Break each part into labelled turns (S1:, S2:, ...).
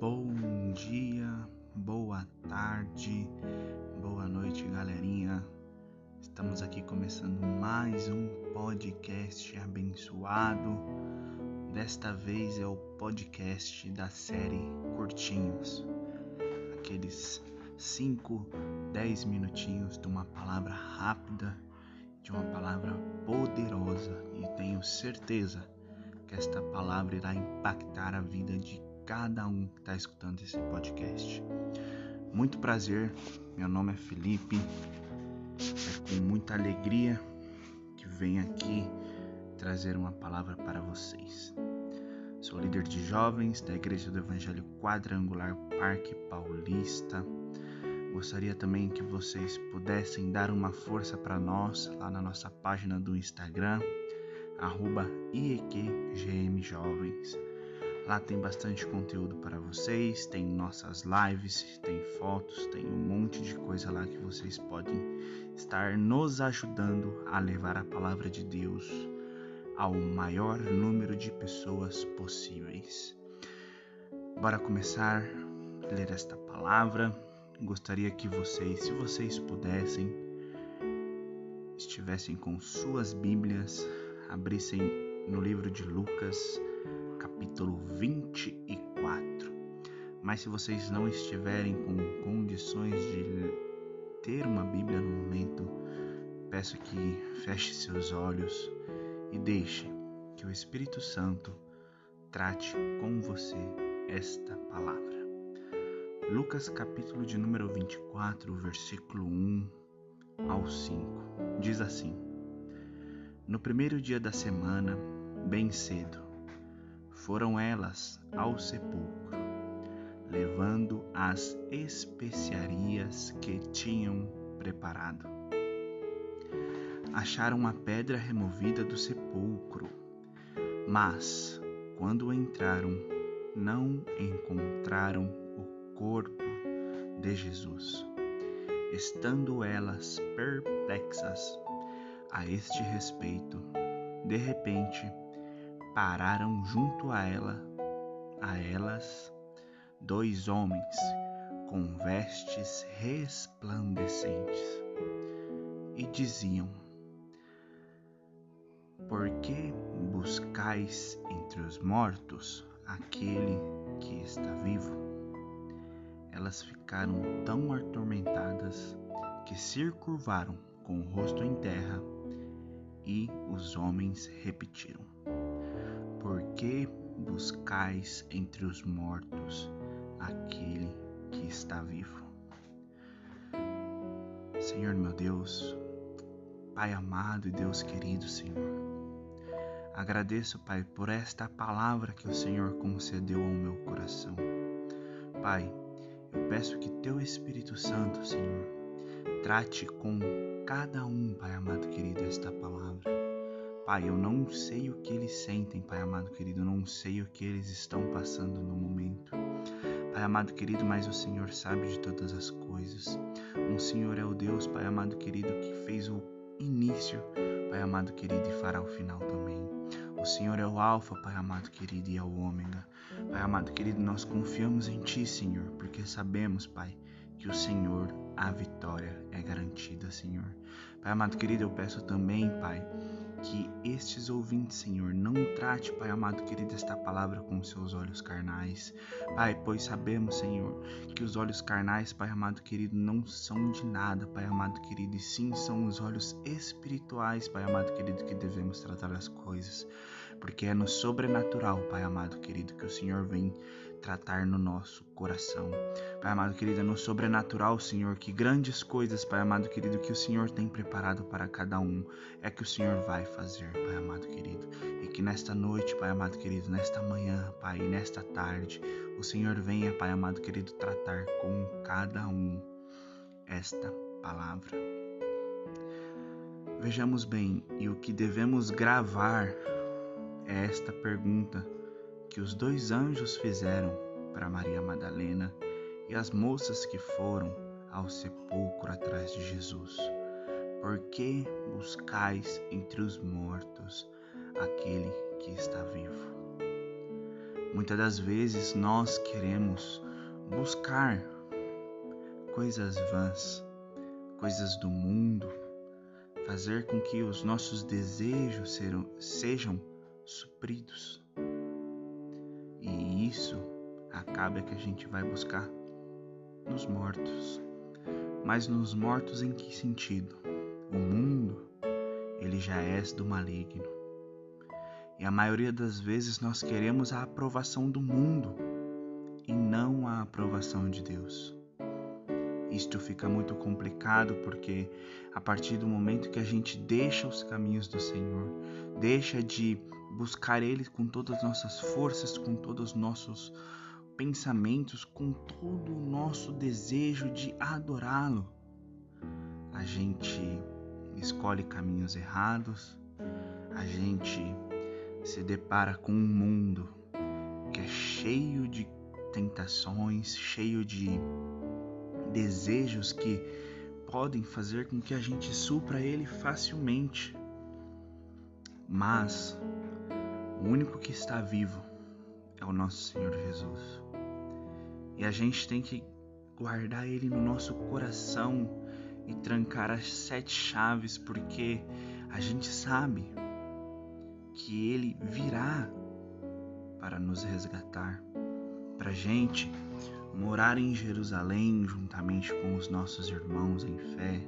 S1: Bom dia, boa tarde, boa noite, galerinha. Estamos aqui começando mais um podcast abençoado. Desta vez é o podcast da série Curtinhos. Aqueles 5, 10 minutinhos de uma palavra rápida, de uma palavra poderosa e tenho certeza que esta palavra irá impactar a vida de cada um que está escutando esse podcast. Muito prazer, meu nome é Felipe. É com muita alegria que venho aqui trazer uma palavra para vocês. Sou líder de jovens da Igreja do Evangelho Quadrangular Parque Paulista. Gostaria também que vocês pudessem dar uma força para nós lá na nossa página do Instagram, arroba IEQGMJovens. Lá tem bastante conteúdo para vocês, tem nossas lives, tem fotos, tem um monte de coisa lá que vocês podem estar nos ajudando a levar a palavra de Deus ao maior número de pessoas possíveis. Bora começar a ler esta palavra. Gostaria que vocês, se vocês pudessem, estivessem com suas Bíblias, abrissem no livro de Lucas, capítulo 24. Mas se vocês não estiverem com condições de ter uma Bíblia no momento, peço que feche seus olhos e deixe que o Espírito Santo trate com você esta palavra. Lucas capítulo de número 24, versículo 1 ao 5. Diz assim: No primeiro dia da semana, bem cedo, foram elas ao sepulcro, levando as especiarias que tinham preparado. Acharam a pedra removida do sepulcro, mas, quando entraram, não encontraram o corpo de Jesus. Estando elas perplexas a este respeito, de repente, pararam junto a ela, a elas, dois homens com vestes resplandecentes e diziam: Por que buscais entre os mortos aquele que está vivo? Elas ficaram tão atormentadas que se curvaram com o rosto em terra e os homens repetiram: por que buscais entre os mortos aquele que está vivo? Senhor meu Deus, Pai amado e Deus querido, Senhor, agradeço, Pai, por esta palavra que o Senhor concedeu ao meu coração. Pai, eu peço que Teu Espírito Santo, Senhor, trate com cada um, Pai amado querido, esta palavra. Pai, eu não sei o que eles sentem, Pai amado querido, eu não sei o que eles estão passando no momento. Pai amado querido, mas o Senhor sabe de todas as coisas. O Senhor é o Deus, Pai amado querido, que fez o início, Pai amado querido, e fará o final também. O Senhor é o Alfa, Pai amado querido, e é o Ômega. Pai amado querido, nós confiamos em Ti, Senhor, porque sabemos, Pai, que o Senhor, a vitória é garantida, Senhor. Pai amado querido, eu peço também, Pai, que estes ouvintes, Senhor, não trate, Pai amado querido, esta palavra com seus olhos carnais. Pai, pois sabemos, Senhor, que os olhos carnais, Pai amado querido, não são de nada, Pai amado querido, e sim são os olhos espirituais, Pai amado querido, que devemos tratar as coisas. Porque é no sobrenatural, Pai amado querido, que o Senhor vem tratar no nosso coração. Pai amado querido, é no sobrenatural, Senhor, que grandes coisas, Pai amado querido, que o Senhor tem preparado para cada um, é que o Senhor vai fazer, Pai amado querido. E que nesta noite, Pai amado querido, nesta manhã, Pai, e nesta tarde, o Senhor venha, Pai amado querido, tratar com cada um esta palavra. Vejamos bem, e o que devemos gravar é esta pergunta que os dois anjos fizeram para Maria Madalena e as moças que foram ao sepulcro atrás de Jesus. Por que buscais entre os mortos aquele que está vivo? Muitas das vezes nós queremos buscar coisas vãs, coisas do mundo, fazer com que os nossos desejos sejam supridos. E isso acaba que a gente vai buscar nos mortos. Mas nos mortos em que sentido? O mundo, ele já é do maligno. E a maioria das vezes nós queremos a aprovação do mundo e não a aprovação de Deus. Isto fica muito complicado porque a partir do momento que a gente deixa os caminhos do Senhor, deixa de buscar Ele com todas as nossas forças, com todos os nossos pensamentos, com todo o nosso desejo de adorá-lo, a gente escolhe caminhos errados, a gente se depara com um mundo que é cheio de tentações, cheio de desejos que podem fazer com que a gente supra ele facilmente. Mas o único que está vivo é o nosso Senhor Jesus. E a gente tem que guardar ele no nosso coração e trancar as sete chaves, porque a gente sabe que ele virá para nos resgatar, para gente morar em Jerusalém juntamente com os nossos irmãos em fé.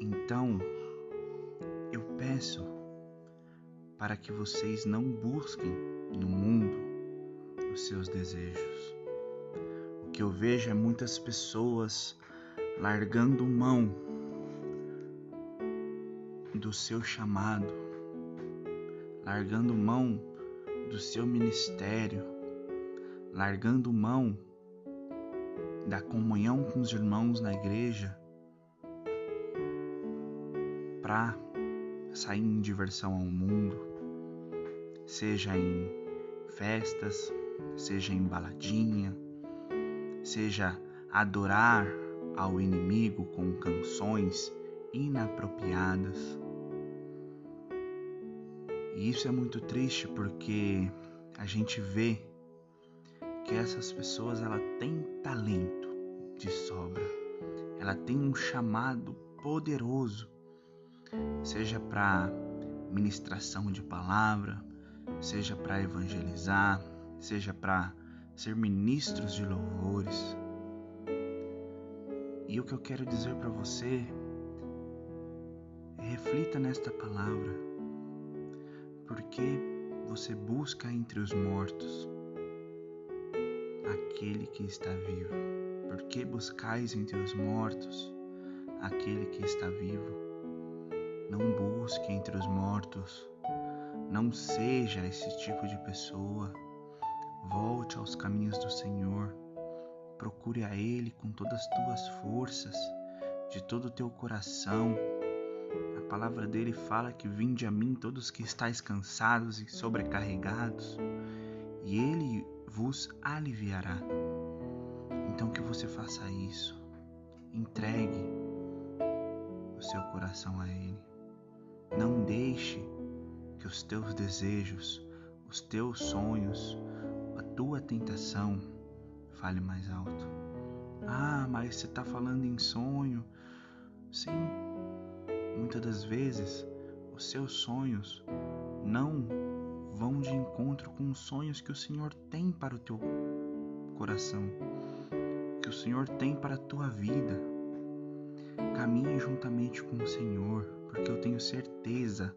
S1: Então, eu peço para que vocês não busquem no mundo os seus desejos. O que eu vejo é muitas pessoas largando mão do seu chamado, largando mão do seu ministério, largando mão da comunhão com os irmãos na igreja para sair em diversão ao mundo, seja em festas, seja em baladinha, seja adorar ao inimigo com canções inapropriadas. E isso é muito triste porque a gente vê que essas pessoas ela tem talento de sobra. Ela tem um chamado poderoso, seja para ministração de palavra, seja para evangelizar, seja para ser ministros de louvores. E o que eu quero dizer para você reflita nesta palavra. Porque você busca entre os mortos aquele que está vivo. Por que buscais entre os mortos aquele que está vivo? Não busque entre os mortos. Não seja esse tipo de pessoa. Volte aos caminhos do Senhor. Procure a Ele com todas as tuas forças, de todo o teu coração. A palavra dele fala que vinde a mim todos que estáis cansados e sobrecarregados, e Ele vos aliviará. Então que você faça isso. Entregue o seu coração a Ele. Não deixe que os teus desejos, os teus sonhos, a tua tentação fale mais alto. Ah, mas você está falando em sonho. Sim, muitas das vezes os seus sonhos não vão de encontro com os sonhos que o Senhor tem para o teu coração, que o Senhor tem para a tua vida. Caminhe juntamente com o Senhor, porque eu tenho certeza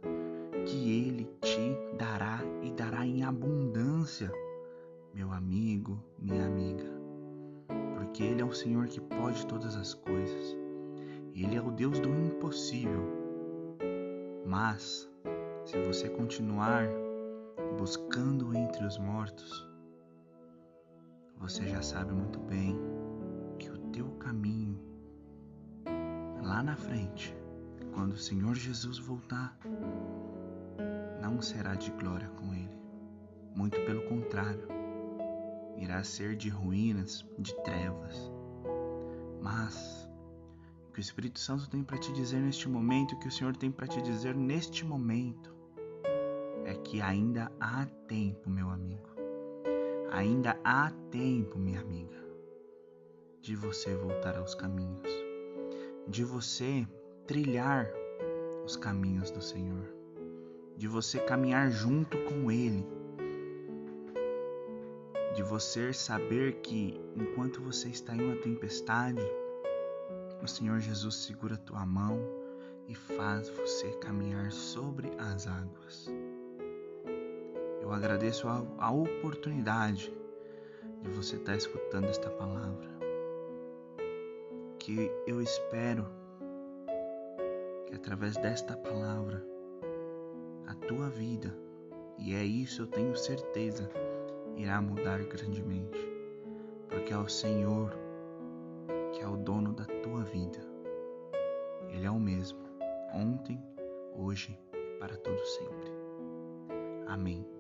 S1: que Ele te dará e dará em abundância, meu amigo, minha amiga, porque Ele é o Senhor que pode todas as coisas. Ele é o Deus do impossível. Mas, se você continuar buscando entre os mortos, você já sabe muito bem que o teu caminho lá na frente, quando o Senhor Jesus voltar, não será de glória com Ele. Muito pelo contrário, irá ser de ruínas, de trevas. Mas o que o Espírito Santo tem para te dizer neste momento, o que o Senhor tem para te dizer neste momento, é que ainda há tempo, meu amigo. Ainda há tempo, minha amiga, de você voltar aos caminhos, de você trilhar os caminhos do Senhor, de você caminhar junto com Ele, de você saber que enquanto você está em uma tempestade, o Senhor Jesus segura a tua mão e faz você caminhar sobre as águas. Eu agradeço a, a oportunidade de você estar escutando esta palavra. Que eu espero que através desta palavra a tua vida, e é isso eu tenho certeza, irá mudar grandemente, porque é o Senhor que é o dono da tua vida. Ele é o mesmo, ontem, hoje e para todo sempre. Amém.